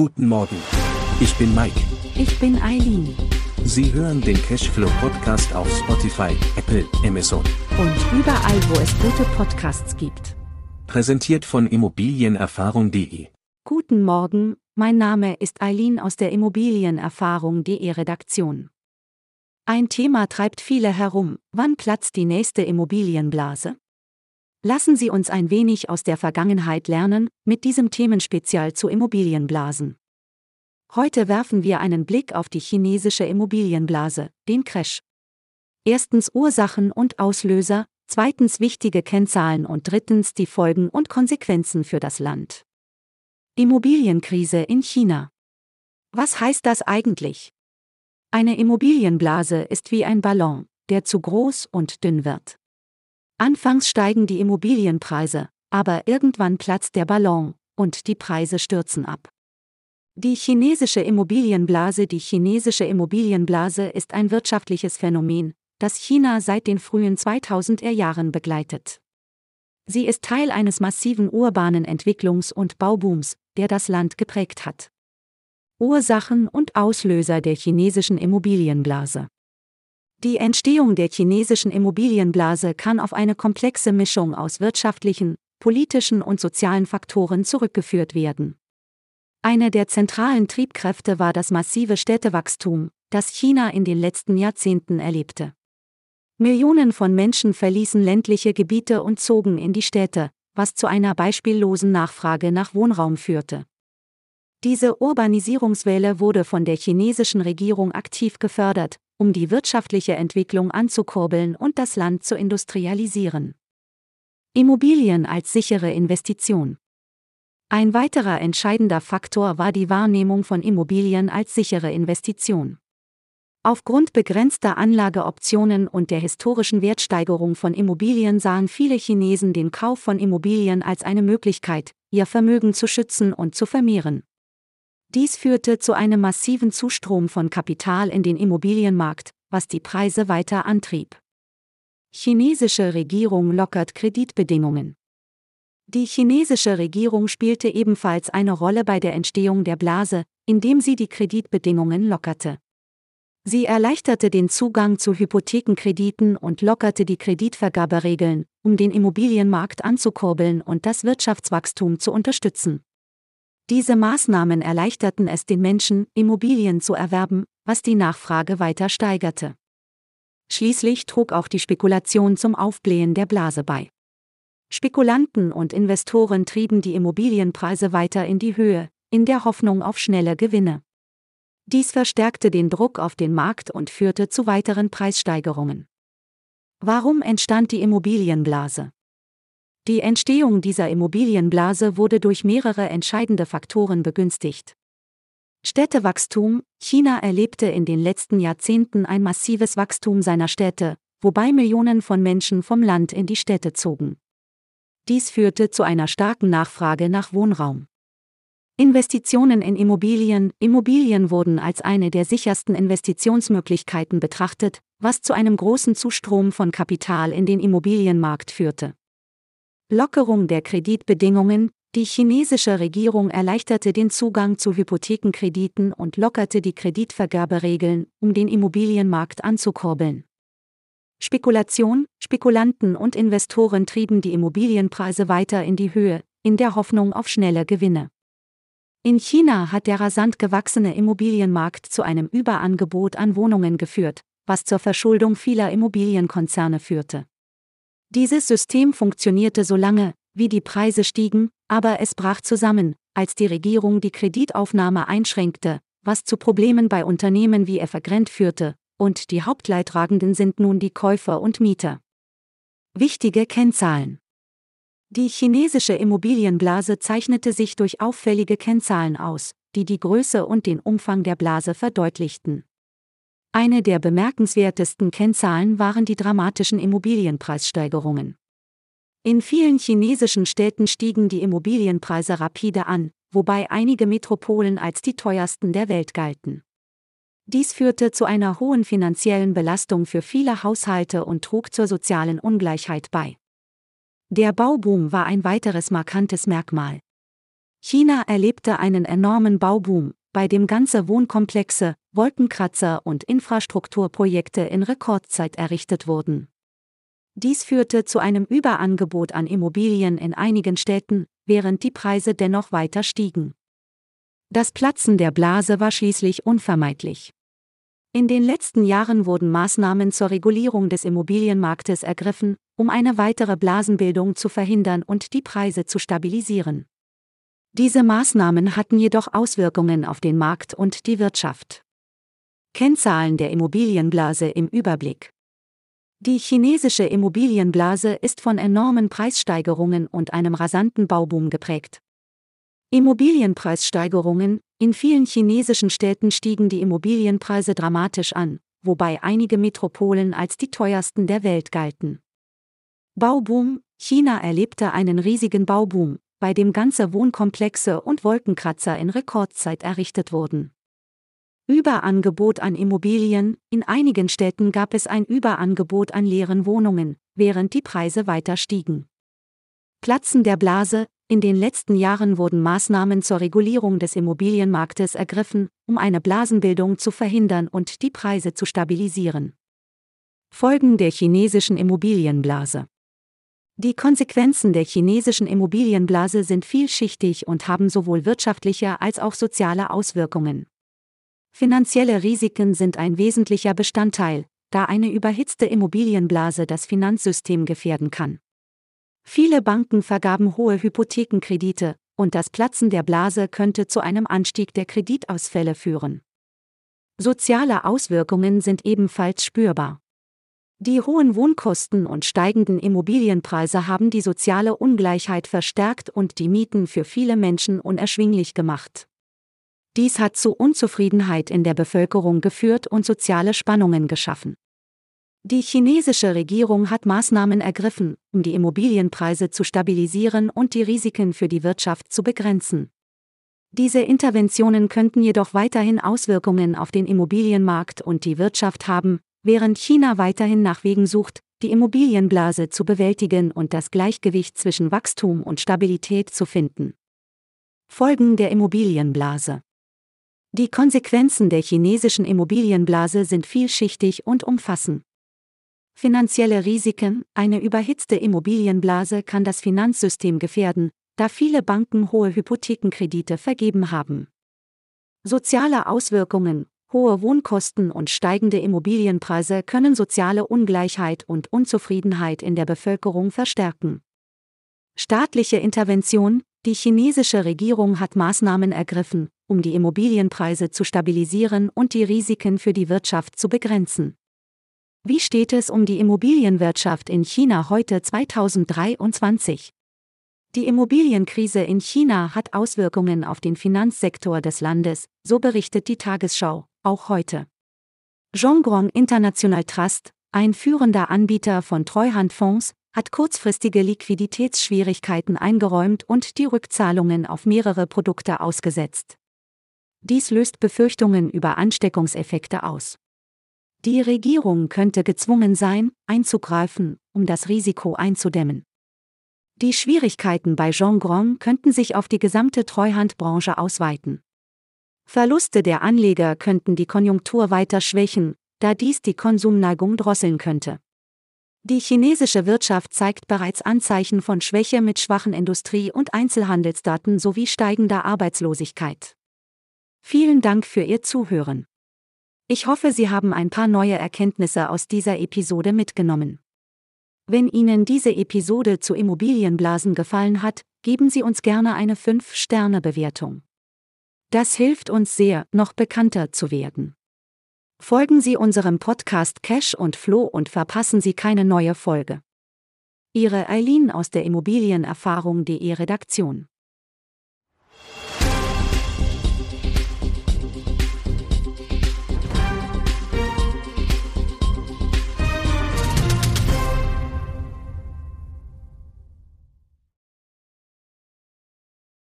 Guten Morgen. Ich bin Mike. Ich bin Eileen. Sie hören den Cashflow Podcast auf Spotify, Apple, Amazon. Und überall, wo es gute Podcasts gibt. Präsentiert von Immobilienerfahrung.de. Guten Morgen, mein Name ist Eileen aus der Immobilienerfahrung.de Redaktion. Ein Thema treibt viele herum. Wann platzt die nächste Immobilienblase? Lassen Sie uns ein wenig aus der Vergangenheit lernen, mit diesem Themenspezial zu Immobilienblasen. Heute werfen wir einen Blick auf die chinesische Immobilienblase, den Crash. Erstens Ursachen und Auslöser, zweitens wichtige Kennzahlen und drittens die Folgen und Konsequenzen für das Land. Immobilienkrise in China. Was heißt das eigentlich? Eine Immobilienblase ist wie ein Ballon, der zu groß und dünn wird. Anfangs steigen die Immobilienpreise, aber irgendwann platzt der Ballon und die Preise stürzen ab. Die chinesische Immobilienblase Die chinesische Immobilienblase ist ein wirtschaftliches Phänomen, das China seit den frühen 2000er Jahren begleitet. Sie ist Teil eines massiven urbanen Entwicklungs- und Baubooms, der das Land geprägt hat. Ursachen und Auslöser der chinesischen Immobilienblase die Entstehung der chinesischen Immobilienblase kann auf eine komplexe Mischung aus wirtschaftlichen, politischen und sozialen Faktoren zurückgeführt werden. Eine der zentralen Triebkräfte war das massive Städtewachstum, das China in den letzten Jahrzehnten erlebte. Millionen von Menschen verließen ländliche Gebiete und zogen in die Städte, was zu einer beispiellosen Nachfrage nach Wohnraum führte. Diese Urbanisierungswelle wurde von der chinesischen Regierung aktiv gefördert, um die wirtschaftliche Entwicklung anzukurbeln und das Land zu industrialisieren. Immobilien als sichere Investition. Ein weiterer entscheidender Faktor war die Wahrnehmung von Immobilien als sichere Investition. Aufgrund begrenzter Anlageoptionen und der historischen Wertsteigerung von Immobilien sahen viele Chinesen den Kauf von Immobilien als eine Möglichkeit, ihr Vermögen zu schützen und zu vermehren. Dies führte zu einem massiven Zustrom von Kapital in den Immobilienmarkt, was die Preise weiter antrieb. Chinesische Regierung lockert Kreditbedingungen. Die chinesische Regierung spielte ebenfalls eine Rolle bei der Entstehung der Blase, indem sie die Kreditbedingungen lockerte. Sie erleichterte den Zugang zu Hypothekenkrediten und lockerte die Kreditvergaberegeln, um den Immobilienmarkt anzukurbeln und das Wirtschaftswachstum zu unterstützen. Diese Maßnahmen erleichterten es den Menschen, Immobilien zu erwerben, was die Nachfrage weiter steigerte. Schließlich trug auch die Spekulation zum Aufblähen der Blase bei. Spekulanten und Investoren trieben die Immobilienpreise weiter in die Höhe, in der Hoffnung auf schnelle Gewinne. Dies verstärkte den Druck auf den Markt und führte zu weiteren Preissteigerungen. Warum entstand die Immobilienblase? Die Entstehung dieser Immobilienblase wurde durch mehrere entscheidende Faktoren begünstigt. Städtewachstum China erlebte in den letzten Jahrzehnten ein massives Wachstum seiner Städte, wobei Millionen von Menschen vom Land in die Städte zogen. Dies führte zu einer starken Nachfrage nach Wohnraum. Investitionen in Immobilien Immobilien wurden als eine der sichersten Investitionsmöglichkeiten betrachtet, was zu einem großen Zustrom von Kapital in den Immobilienmarkt führte. Lockerung der Kreditbedingungen, die chinesische Regierung erleichterte den Zugang zu Hypothekenkrediten und lockerte die Kreditvergaberegeln, um den Immobilienmarkt anzukurbeln. Spekulation, Spekulanten und Investoren trieben die Immobilienpreise weiter in die Höhe, in der Hoffnung auf schnelle Gewinne. In China hat der rasant gewachsene Immobilienmarkt zu einem Überangebot an Wohnungen geführt, was zur Verschuldung vieler Immobilienkonzerne führte. Dieses System funktionierte so lange, wie die Preise stiegen, aber es brach zusammen, als die Regierung die Kreditaufnahme einschränkte, was zu Problemen bei Unternehmen wie Evergrande führte, und die Hauptleidtragenden sind nun die Käufer und Mieter. Wichtige Kennzahlen Die chinesische Immobilienblase zeichnete sich durch auffällige Kennzahlen aus, die die Größe und den Umfang der Blase verdeutlichten. Eine der bemerkenswertesten Kennzahlen waren die dramatischen Immobilienpreissteigerungen. In vielen chinesischen Städten stiegen die Immobilienpreise rapide an, wobei einige Metropolen als die teuersten der Welt galten. Dies führte zu einer hohen finanziellen Belastung für viele Haushalte und trug zur sozialen Ungleichheit bei. Der Bauboom war ein weiteres markantes Merkmal. China erlebte einen enormen Bauboom, bei dem ganze Wohnkomplexe, Wolkenkratzer und Infrastrukturprojekte in Rekordzeit errichtet wurden. Dies führte zu einem Überangebot an Immobilien in einigen Städten, während die Preise dennoch weiter stiegen. Das Platzen der Blase war schließlich unvermeidlich. In den letzten Jahren wurden Maßnahmen zur Regulierung des Immobilienmarktes ergriffen, um eine weitere Blasenbildung zu verhindern und die Preise zu stabilisieren. Diese Maßnahmen hatten jedoch Auswirkungen auf den Markt und die Wirtschaft. Kennzahlen der Immobilienblase im Überblick. Die chinesische Immobilienblase ist von enormen Preissteigerungen und einem rasanten Bauboom geprägt. Immobilienpreissteigerungen, in vielen chinesischen Städten stiegen die Immobilienpreise dramatisch an, wobei einige Metropolen als die teuersten der Welt galten. Bauboom, China erlebte einen riesigen Bauboom, bei dem ganze Wohnkomplexe und Wolkenkratzer in Rekordzeit errichtet wurden. Überangebot an Immobilien, in einigen Städten gab es ein Überangebot an leeren Wohnungen, während die Preise weiter stiegen. Platzen der Blase, in den letzten Jahren wurden Maßnahmen zur Regulierung des Immobilienmarktes ergriffen, um eine Blasenbildung zu verhindern und die Preise zu stabilisieren. Folgen der chinesischen Immobilienblase die Konsequenzen der chinesischen Immobilienblase sind vielschichtig und haben sowohl wirtschaftliche als auch soziale Auswirkungen. Finanzielle Risiken sind ein wesentlicher Bestandteil, da eine überhitzte Immobilienblase das Finanzsystem gefährden kann. Viele Banken vergaben hohe Hypothekenkredite, und das Platzen der Blase könnte zu einem Anstieg der Kreditausfälle führen. Soziale Auswirkungen sind ebenfalls spürbar. Die hohen Wohnkosten und steigenden Immobilienpreise haben die soziale Ungleichheit verstärkt und die Mieten für viele Menschen unerschwinglich gemacht. Dies hat zu Unzufriedenheit in der Bevölkerung geführt und soziale Spannungen geschaffen. Die chinesische Regierung hat Maßnahmen ergriffen, um die Immobilienpreise zu stabilisieren und die Risiken für die Wirtschaft zu begrenzen. Diese Interventionen könnten jedoch weiterhin Auswirkungen auf den Immobilienmarkt und die Wirtschaft haben, während China weiterhin nach Wegen sucht, die Immobilienblase zu bewältigen und das Gleichgewicht zwischen Wachstum und Stabilität zu finden. Folgen der Immobilienblase Die Konsequenzen der chinesischen Immobilienblase sind vielschichtig und umfassen. Finanzielle Risiken, eine überhitzte Immobilienblase kann das Finanzsystem gefährden, da viele Banken hohe Hypothekenkredite vergeben haben. Soziale Auswirkungen, Hohe Wohnkosten und steigende Immobilienpreise können soziale Ungleichheit und Unzufriedenheit in der Bevölkerung verstärken. Staatliche Intervention Die chinesische Regierung hat Maßnahmen ergriffen, um die Immobilienpreise zu stabilisieren und die Risiken für die Wirtschaft zu begrenzen. Wie steht es um die Immobilienwirtschaft in China heute 2023? Die Immobilienkrise in China hat Auswirkungen auf den Finanzsektor des Landes, so berichtet die Tagesschau auch heute. Zhongguang International Trust, ein führender Anbieter von Treuhandfonds, hat kurzfristige Liquiditätsschwierigkeiten eingeräumt und die Rückzahlungen auf mehrere Produkte ausgesetzt. Dies löst Befürchtungen über Ansteckungseffekte aus. Die Regierung könnte gezwungen sein, einzugreifen, um das Risiko einzudämmen. Die Schwierigkeiten bei Zhongguang könnten sich auf die gesamte Treuhandbranche ausweiten. Verluste der Anleger könnten die Konjunktur weiter schwächen, da dies die Konsumneigung drosseln könnte. Die chinesische Wirtschaft zeigt bereits Anzeichen von Schwäche mit schwachen Industrie- und Einzelhandelsdaten sowie steigender Arbeitslosigkeit. Vielen Dank für Ihr Zuhören. Ich hoffe, Sie haben ein paar neue Erkenntnisse aus dieser Episode mitgenommen. Wenn Ihnen diese Episode zu Immobilienblasen gefallen hat, geben Sie uns gerne eine 5-Sterne-Bewertung. Das hilft uns sehr, noch bekannter zu werden. Folgen Sie unserem Podcast Cash und Flo und verpassen Sie keine neue Folge. Ihre Eileen aus der Immobilienerfahrung.de Redaktion